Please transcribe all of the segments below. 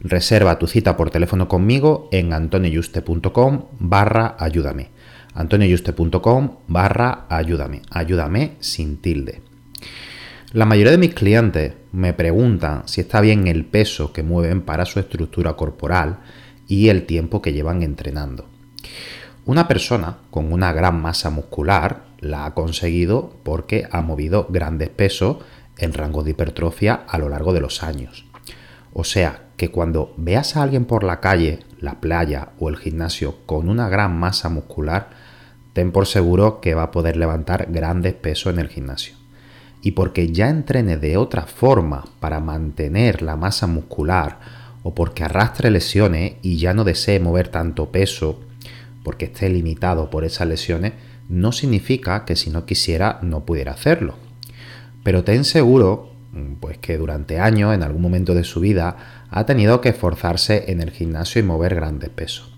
reserva tu cita por teléfono conmigo en antonioyuste.com barra ayúdame. antonioyuste.com barra ayúdame. Ayúdame sin tilde. La mayoría de mis clientes me preguntan si está bien el peso que mueven para su estructura corporal y el tiempo que llevan entrenando. Una persona con una gran masa muscular la ha conseguido porque ha movido grandes pesos en rango de hipertrofia a lo largo de los años. O sea, que cuando veas a alguien por la calle, la playa o el gimnasio con una gran masa muscular, ten por seguro que va a poder levantar grandes pesos en el gimnasio. Y porque ya entrene de otra forma para mantener la masa muscular o porque arrastre lesiones y ya no desee mover tanto peso porque esté limitado por esas lesiones, no significa que si no quisiera no pudiera hacerlo. Pero ten seguro pues que durante años, en algún momento de su vida, ha tenido que esforzarse en el gimnasio y mover grandes pesos.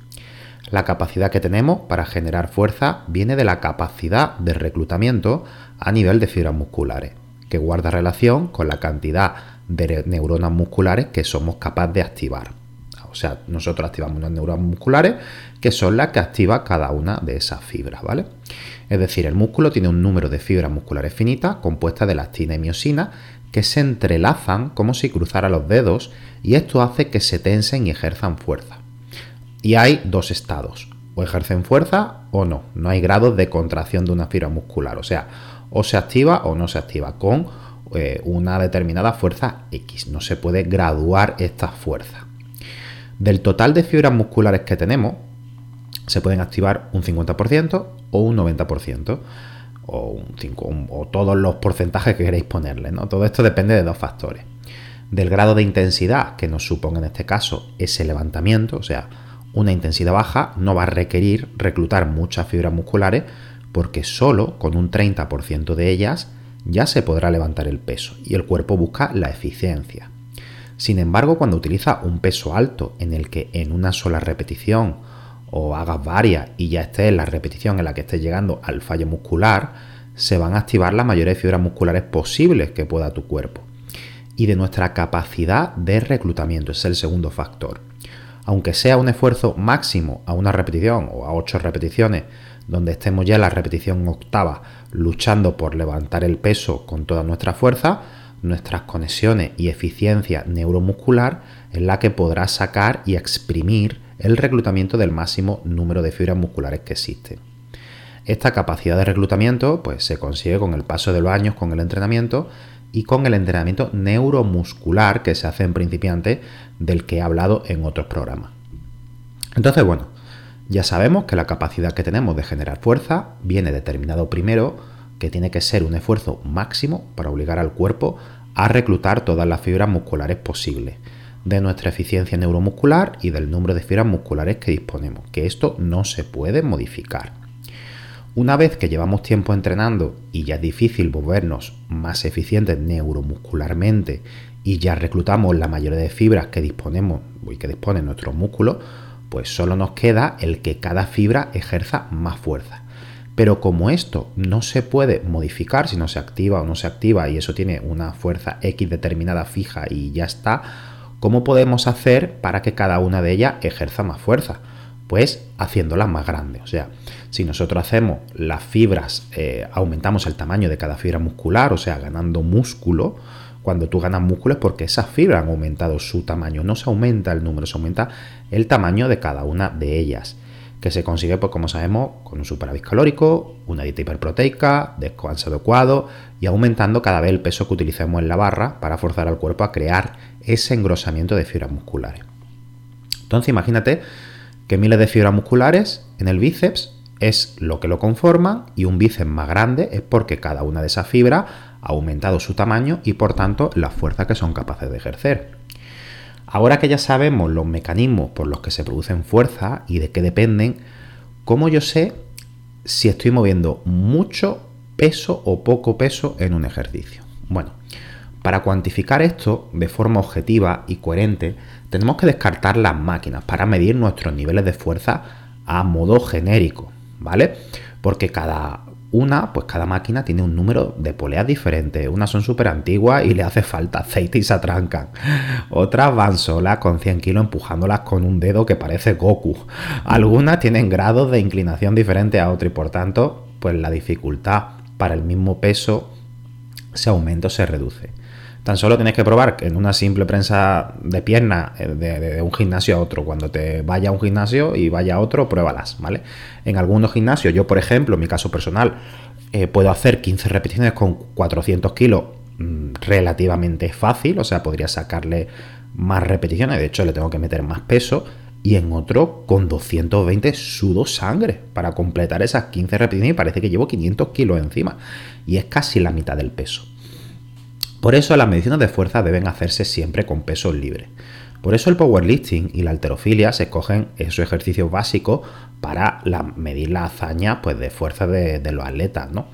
La capacidad que tenemos para generar fuerza viene de la capacidad de reclutamiento a nivel de fibras musculares, que guarda relación con la cantidad de neuronas musculares que somos capaces de activar. O sea, nosotros activamos unas neuronas musculares que son las que activa cada una de esas fibras, ¿vale? Es decir, el músculo tiene un número de fibras musculares finitas compuestas de lactina y que se entrelazan como si cruzara los dedos y esto hace que se tensen y ejerzan fuerza. Y hay dos estados, o ejercen fuerza o no, no hay grados de contracción de una fibra muscular, o sea, o se activa o no se activa con eh, una determinada fuerza X, no se puede graduar esta fuerza. Del total de fibras musculares que tenemos, se pueden activar un 50% o un 90% o, un 5, o todos los porcentajes que queréis ponerle. ¿no? Todo esto depende de dos factores. Del grado de intensidad que nos supone en este caso ese levantamiento, o sea, una intensidad baja no va a requerir reclutar muchas fibras musculares porque solo con un 30% de ellas ya se podrá levantar el peso y el cuerpo busca la eficiencia. Sin embargo, cuando utiliza un peso alto en el que en una sola repetición o hagas varias y ya estés en la repetición en la que estés llegando al fallo muscular, se van a activar la mayoría de fibras musculares posibles que pueda tu cuerpo. Y de nuestra capacidad de reclutamiento, es el segundo factor. Aunque sea un esfuerzo máximo a una repetición o a ocho repeticiones, donde estemos ya en la repetición octava luchando por levantar el peso con toda nuestra fuerza, nuestras conexiones y eficiencia neuromuscular es la que podrá sacar y exprimir el reclutamiento del máximo número de fibras musculares que existen. Esta capacidad de reclutamiento pues, se consigue con el paso de los años con el entrenamiento y con el entrenamiento neuromuscular que se hace en principiante del que he hablado en otros programas. Entonces, bueno, ya sabemos que la capacidad que tenemos de generar fuerza viene determinado primero que tiene que ser un esfuerzo máximo para obligar al cuerpo a reclutar todas las fibras musculares posibles de nuestra eficiencia neuromuscular y del número de fibras musculares que disponemos, que esto no se puede modificar. Una vez que llevamos tiempo entrenando y ya es difícil volvernos más eficientes neuromuscularmente y ya reclutamos la mayoría de fibras que disponemos y que disponen nuestros músculos, pues solo nos queda el que cada fibra ejerza más fuerza. Pero como esto no se puede modificar si no se activa o no se activa y eso tiene una fuerza X determinada fija y ya está, ¿cómo podemos hacer para que cada una de ellas ejerza más fuerza? Pues haciéndolas más grandes. O sea, si nosotros hacemos las fibras, eh, aumentamos el tamaño de cada fibra muscular, o sea, ganando músculo, cuando tú ganas músculo es porque esas fibras han aumentado su tamaño. No se aumenta el número, se aumenta el tamaño de cada una de ellas que se consigue, pues como sabemos, con un superávit calórico, una dieta hiperproteica, descanso adecuado y aumentando cada vez el peso que utilicemos en la barra para forzar al cuerpo a crear ese engrosamiento de fibras musculares. Entonces imagínate que miles de fibras musculares en el bíceps es lo que lo conforma y un bíceps más grande es porque cada una de esas fibras ha aumentado su tamaño y por tanto la fuerza que son capaces de ejercer. Ahora que ya sabemos los mecanismos por los que se producen fuerza y de qué dependen, ¿cómo yo sé si estoy moviendo mucho peso o poco peso en un ejercicio? Bueno, para cuantificar esto de forma objetiva y coherente, tenemos que descartar las máquinas para medir nuestros niveles de fuerza a modo genérico, ¿vale? Porque cada una, pues cada máquina tiene un número de poleas diferentes. Unas son súper antiguas y le hace falta aceite y se atrancan. Otras van solas con 100 kilos empujándolas con un dedo que parece Goku. Algunas tienen grados de inclinación diferentes a otro y por tanto, pues la dificultad para el mismo peso se aumenta o se reduce. Tan solo tienes que probar en una simple prensa de pierna eh, de, un gimnasio a otro. Cuando te vaya a un gimnasio y vaya a otro, pruébalas, ¿vale? En algunos gimnasios, yo por ejemplo, en mi caso personal, eh, puedo hacer 15 repeticiones con 400 kilos mm, relativamente fácil, o sea, podría sacarle más repeticiones, de hecho le tengo que meter más peso, y en otro con 220 sudo sangre para completar esas 15 repeticiones y parece que llevo 500 kilos encima, y es casi la mitad del peso. Por eso las mediciones de fuerza deben hacerse siempre con peso libre. Por eso el powerlifting y la alterofilia se cogen esos ejercicios básicos para medir la hazaña pues, de fuerza de, los atletas. ¿no?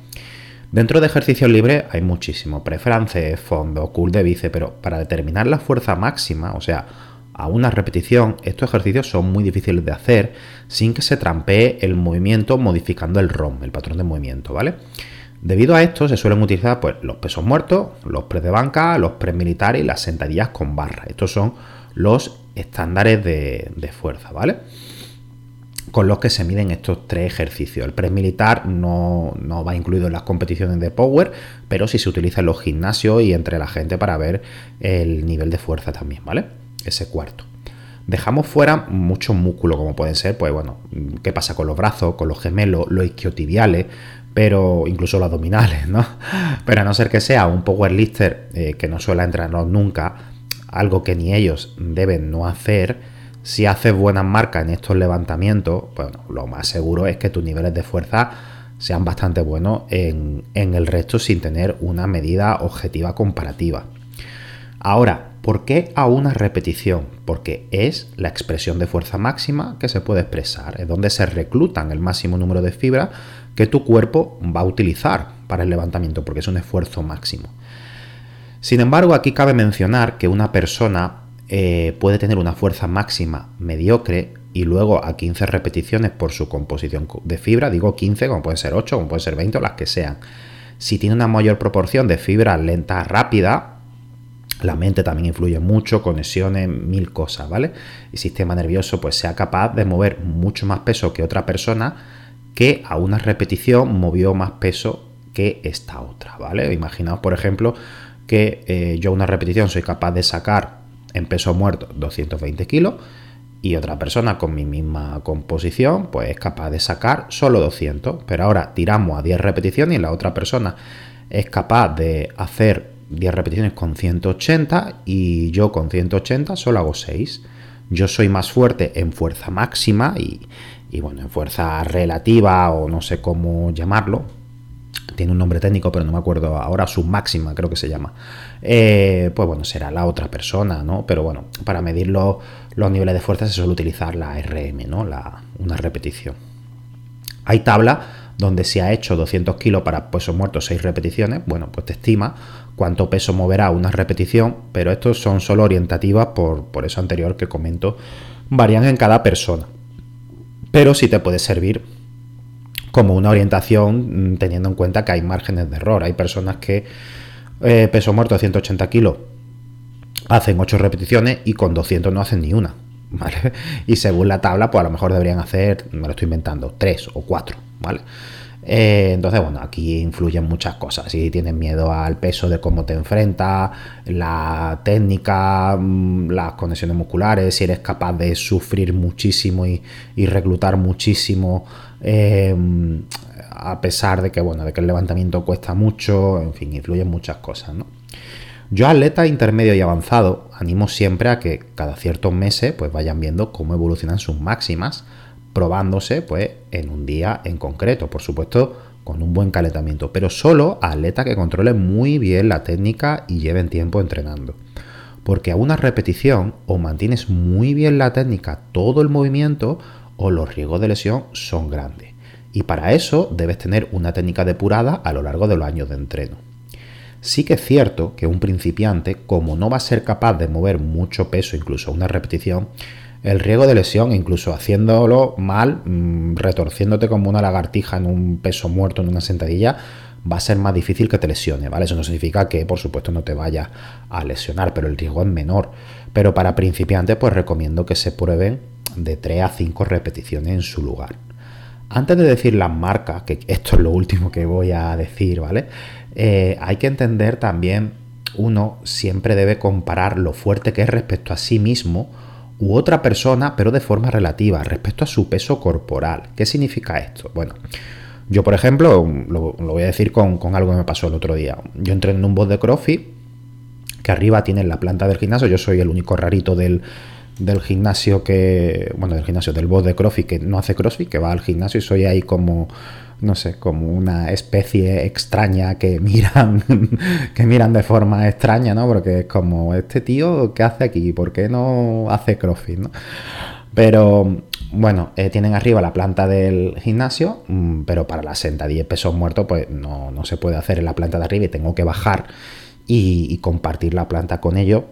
Dentro de ejercicios libres hay muchísimo, prefrance, fondo, cool de bíceps, pero para determinar la fuerza máxima, o sea, a una repetición, estos ejercicios son muy difíciles de hacer sin que se trampee el movimiento modificando el ROM, el patrón de movimiento, ¿vale? Debido a esto se suelen utilizar pues, los pesos muertos, los press de banca, los press militares y las sentadillas con barra. Estos son los estándares de, fuerza, ¿vale? Con los que se miden estos tres ejercicios. El press militar no, no, va incluido en las competiciones de power, pero sí se utiliza en los gimnasios y entre la gente para ver el nivel de fuerza también, ¿vale? Ese cuarto. Dejamos fuera muchos músculos, como pueden ser, pues bueno, qué pasa con los brazos, con los gemelos, los isquiotibiales, pero incluso los abdominales, ¿no? Pero a no ser que sea un powerlifter eh, que no suele entrenarnos nunca, algo que ni ellos deben no hacer, si haces buenas marcas en estos levantamientos, bueno, lo más seguro es que tus niveles de fuerza sean bastante buenos en, en el resto sin tener una medida objetiva comparativa. Ahora, ¿Por qué a una repetición? Porque es la expresión de fuerza máxima que se puede expresar, es donde se reclutan el máximo número de fibras que tu cuerpo va a utilizar para el levantamiento, porque es un esfuerzo máximo. Sin embargo, aquí cabe mencionar que una persona eh, puede tener una fuerza máxima mediocre y luego a 15 repeticiones por su composición de fibra, digo 15, como pueden ser 8, como pueden ser 20 o las que sean. Si tiene una mayor proporción de fibra lenta rápida, la mente también influye mucho, conexiones, mil cosas, ¿vale? El sistema nervioso pues sea capaz de mover mucho más peso que otra persona que a una repetición movió más peso que esta otra, ¿vale? Imaginaos, por ejemplo, que eh, yo una repetición soy capaz de sacar en peso muerto 220 kilos y otra persona con mi misma composición pues es capaz de sacar solo 200, pero ahora tiramos a 10 repeticiones y la otra persona es capaz de hacer 10 repeticiones con 180 y yo con 180 solo hago 6. Yo soy más fuerte en fuerza máxima y, bueno, en fuerza relativa o no sé cómo llamarlo. Tiene un nombre técnico, pero no me acuerdo ahora, máxima creo que se llama. Eh, pues bueno, será la otra persona, ¿no? Pero bueno, para medir los, niveles de fuerza se suele utilizar la RM, ¿no? La, una repetición. Hay tabla donde se ha hecho 200 kilos para peso muerto 6 repeticiones, bueno, pues te estima cuánto peso moverá una repetición, pero estos son solo orientativas por, por eso anterior que comento varían en cada persona. Pero sí te puede servir como una orientación mm, teniendo en cuenta que hay márgenes de error. Hay personas que eh, peso muerto de 180 kilos hacen 8 repeticiones y con 200 no hacen ni una. ¿Vale? Y según la tabla, pues a lo mejor deberían hacer, me lo estoy inventando, 3 o 4, ¿vale? Eh, entonces, bueno, aquí influyen muchas cosas. Si tienes miedo al peso de cómo te enfrentas, la técnica, mm, las conexiones musculares, si eres capaz de sufrir muchísimo y, reclutar muchísimo, eh, a pesar de que, bueno, de que el levantamiento cuesta mucho, en fin, influyen muchas cosas, ¿no? Yo, atleta intermedio y avanzado, animo siempre a que cada ciertos meses pues vayan viendo cómo evolucionan sus máximas probándose pues, en un día en concreto, por supuesto con un buen calentamiento, pero solo a atletas que controlen muy bien la técnica y lleven tiempo entrenando. Porque a una repetición o mantienes muy bien la técnica, todo el movimiento, o los riesgos de lesión son grandes. Y para eso debes tener una técnica depurada a lo largo de los años de entreno. Sí que es cierto que un principiante, como no va a ser capaz de mover mucho peso, incluso una repetición, el riesgo de lesión, incluso haciéndolo mal, mm, retorciéndote como una lagartija en un peso muerto en una sentadilla, va a ser más difícil que te lesione, ¿vale? Eso no significa que, por supuesto, no te vaya a lesionar, pero el riesgo es menor. Pero para principiantes, pues recomiendo que se prueben de 3 a 5 repeticiones en su lugar. Antes de decir las marcas, que esto es lo último que voy a decir, ¿vale? Eh, hay que entender también, uno siempre debe comparar lo fuerte que es respecto a sí mismo u otra persona, pero de forma relativa, respecto a su peso corporal. ¿Qué significa esto? Bueno, yo por ejemplo, lo, voy a decir con, algo que me pasó el otro día. Yo entré en un bot de CrossFit, que arriba tiene la planta del gimnasio, yo soy el único rarito del, del gimnasio que, bueno, del gimnasio, del bot de CrossFit que no hace CrossFit, que va al gimnasio y soy ahí como no sé, como una especie extraña que miran, que miran de forma extraña, ¿no? Porque es como, este tío, ¿qué hace aquí? ¿Por qué no hace CrossFit, ¿no? Pero bueno, eh, tienen arriba la planta del gimnasio, mm, pero para la 10 pesos muertos, pues no, se puede hacer en la planta de arriba y tengo que bajar y, compartir la planta con ellos,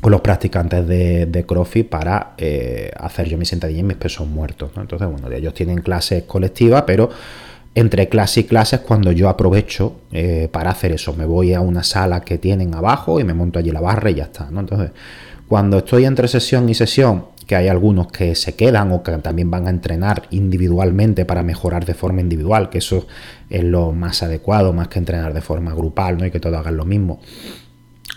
con los practicantes de, de CrossFit para eh, hacer yo mi sentadilla y mis pesos muertos. Entonces, bueno, ellos tienen clases colectivas, pero entre clase y clase es cuando yo aprovecho eh, para hacer eso. Me voy a una sala que tienen abajo y me monto allí la barra y ya está. Entonces, cuando estoy entre sesión y sesión, que hay algunos que se quedan o que también van a entrenar individualmente para mejorar de forma individual, que eso es lo más adecuado, más que entrenar de forma grupal, ¿no? Y que todos hagan lo mismo.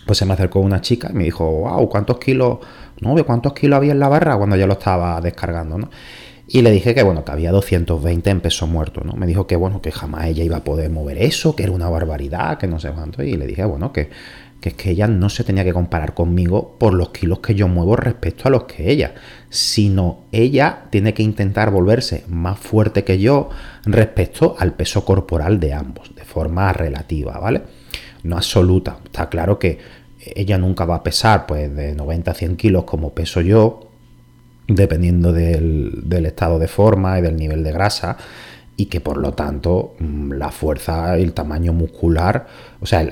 Pues se me acercó una chica y me dijo, wow, ¿cuántos kilos? No, ¿cuántos kilos había en la barra cuando ya lo estaba descargando, ¿no? Y le dije que bueno, que había 220 en peso muerto, ¿no? Me dijo que bueno, que jamás ella iba a poder mover eso, que era una barbaridad, que no sé cuánto. Y le dije, bueno, que, que es que ella no se tenía que comparar conmigo por los kilos que yo muevo respecto a los que ella, sino ella tiene que intentar volverse más fuerte que yo respecto al peso corporal de ambos, de forma relativa, ¿vale? No absoluta. Está claro que ella nunca va a pesar pues de 90 a 100 kilos como peso yo, dependiendo del, estado de forma y del nivel de grasa, y que por lo tanto mm, la fuerza el tamaño muscular, o sea,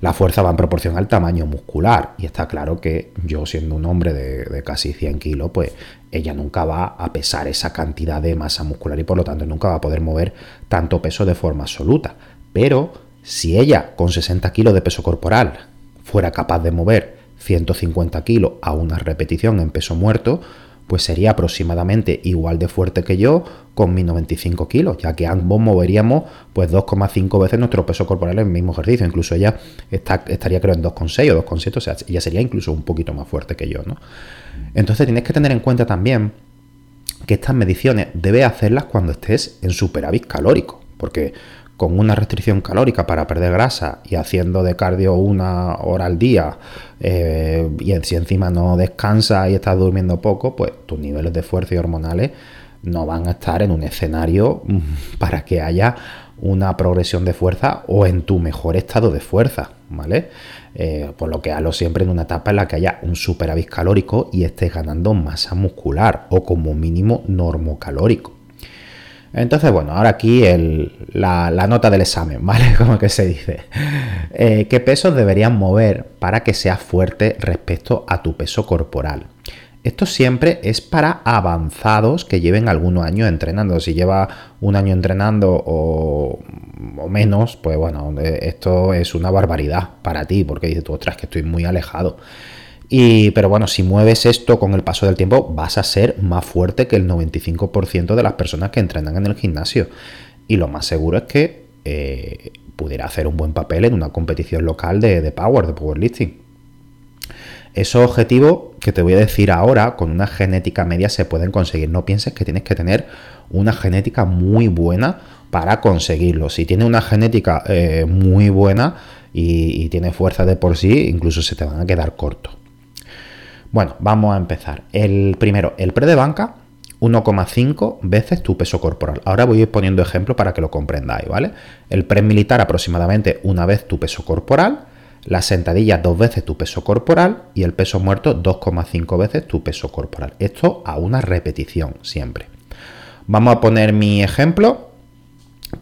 la fuerza va en proporción al tamaño muscular. Y está claro que yo siendo un hombre de, casi 100 kilos, pues ella nunca va a pesar esa cantidad de masa muscular y por lo tanto nunca va a poder mover tanto peso de forma absoluta. Pero si ella con 60 kilos de peso corporal fuera capaz de mover 150 kilos a una repetición en peso muerto, pues sería aproximadamente igual de fuerte que yo con mis 95 kilos, ya que ambos moveríamos pues 2,5 veces nuestro peso corporal en el mismo ejercicio. Incluso ella estaría creo en 2,6 o 2,7, o sea, ella sería incluso un poquito más fuerte que yo, ¿no? Entonces tienes que tener en cuenta también que estas mediciones debes hacerlas cuando estés en superávit calórico, porque con una restricción calórica para perder grasa y haciendo de cardio una hora al día eh, y si encima no descansas y estás durmiendo poco, pues tus niveles de fuerza y hormonales no van a estar en un escenario mm, para que haya una progresión de fuerza o en tu mejor estado de fuerza, ¿vale? Eh, por lo que hazlo siempre en una etapa en la que haya un superávit calórico y estés ganando masa muscular o como mínimo normocalórico. Entonces, bueno, ahora aquí la, nota del examen, ¿vale? Como que se dice. Eh, ¿Qué pesos deberías mover para que seas fuerte respecto a tu peso corporal? Esto siempre es para avanzados que lleven algunos años entrenando. Si lleva un año entrenando o, menos, pues bueno, eh, esto es una barbaridad para ti, porque dices tú, ostras, que estoy muy alejado. Y, pero bueno, si mueves esto con el paso del tiempo, vas a ser más fuerte que el 95% de las personas que entrenan en el gimnasio. Y lo más seguro es que eh, pudiera hacer un buen papel en una competición local de, power, de powerlifting. Esos objetivos que te voy a decir ahora, con una genética media se pueden conseguir. No pienses que tienes que tener una genética muy buena para conseguirlo. Si tienes una genética eh, muy buena y, tienes fuerza de por sí, incluso se te van a quedar cortos. Bueno, vamos a empezar. El primero, el pre de banca, 1,5 veces tu peso corporal. Ahora voy a ir poniendo ejemplo para que lo comprendáis, ¿vale? El pre militar aproximadamente una vez tu peso corporal la sentadilla dos veces tu peso corporal y el peso muerto 2,5 veces tu peso corporal. Esto a una repetición siempre. Vamos a poner mi ejemplo,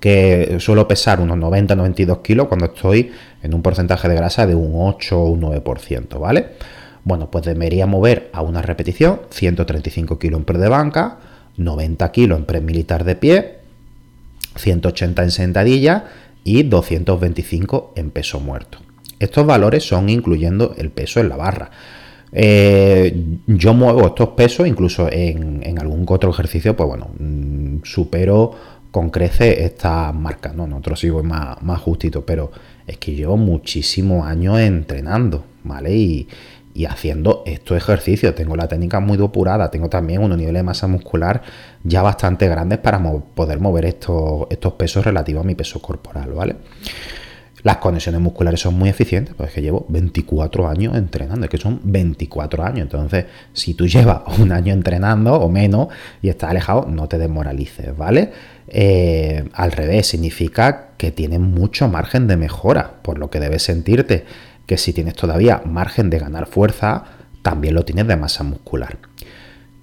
que suelo pesar unos 90-92 kilos cuando estoy en un porcentaje de grasa de un 8 o un 9%, ¿vale? Bueno, pues debería mover a una repetición 135 kilos en pre de banca, 90 kilos en pre militar de pie, 180 en sentadilla y 225 en peso muerto. Estos valores son incluyendo el peso en la barra. Eh, yo muevo estos pesos, incluso en, algún otro ejercicio, pues bueno, mm, supero con crece esta marca. No, nosotros sigo más, más justito, pero es que llevo muchísimos años entrenando, ¿vale? Haciendo estos ejercicios. Tengo la técnica muy depurada, tengo también unos niveles de masa muscular ya bastante grandes para poder mover estos, estos pesos relativos a mi peso corporal, ¿vale? Las conexiones musculares son muy eficientes, pues es que llevo 24 años entrenando, es que son 24 años. Entonces, si tú llevas un año entrenando o menos y estás alejado, no te desmoralices, ¿vale? Eh, al revés, significa que tienes mucho margen de mejora, por lo que debes sentirte que si tienes todavía margen de ganar fuerza, también lo tienes de masa muscular.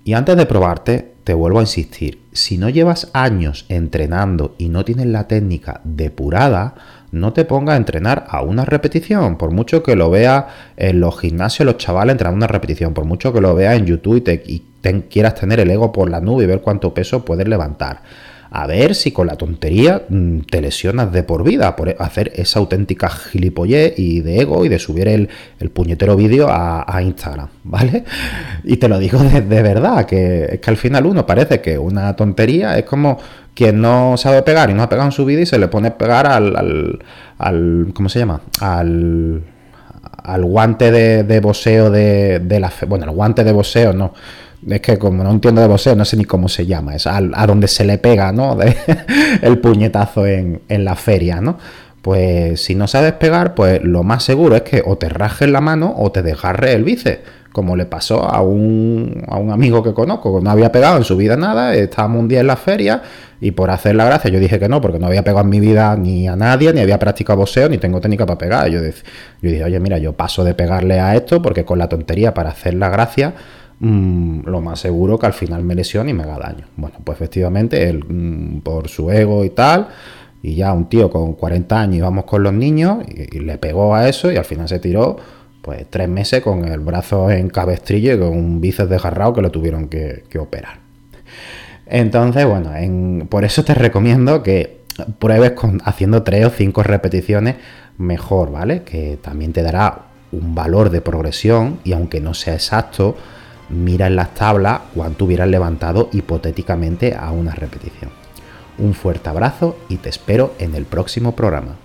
Y antes de probarte, te vuelvo a insistir, si no llevas años entrenando y no tienes la técnica depurada, no te pongas a entrenar a una repetición, por mucho que lo vea en los gimnasios los chavales entrenando una repetición, por mucho que lo vea en YouTube y, quieras tener el ego por la nube y ver cuánto peso puedes levantar. A ver si con la tontería mm, te lesionas de por vida por hacer esa auténtica gilipollez y de ego y de subir el, puñetero vídeo a, Instagram, ¿vale? Y te lo digo de, verdad, que es que al final uno parece que una tontería es como quien no sabe pegar y no ha pegado en su vida y se le pone a pegar al, al, ¿cómo se llama? Al, al guante de, de boseo de, de, la... Bueno, el guante de boseo no. Es que como no entiendo de boseo, no sé ni cómo se llama. Es a, donde se le pega, ¿no? el puñetazo en, en la feria, ¿no? Pues si no sabes pegar, pues lo más seguro es que o te rajes la mano o te desgarre el bíceps como le pasó a un, a un amigo que conozco, que no había pegado en su vida nada, estábamos un día en la feria y por hacer la gracia yo dije que no, porque no había pegado en mi vida ni a nadie, ni había practicado boxeo, ni tengo técnica para pegar. Yo, yo dije, oye, mira, yo paso de pegarle a esto porque con la tontería para hacer la gracia, mm, lo más seguro que al final me lesione y me haga daño. Bueno, pues efectivamente, él mm, por su ego y tal, y ya un tío con 40 años íbamos con los niños y le pegó a eso y al final se tiró pues tres meses con el brazo en cabestrillo y con un bíceps desgarrado que lo tuvieron que, operar. Entonces, bueno, por eso te recomiendo que pruebes con, haciendo tres o cinco repeticiones mejor, ¿vale? Que también te dará un valor de progresión y aunque no sea exacto, mira en las tablas cuánto hubieras levantado hipotéticamente a una repetición. Un fuerte abrazo y te espero en el próximo programa.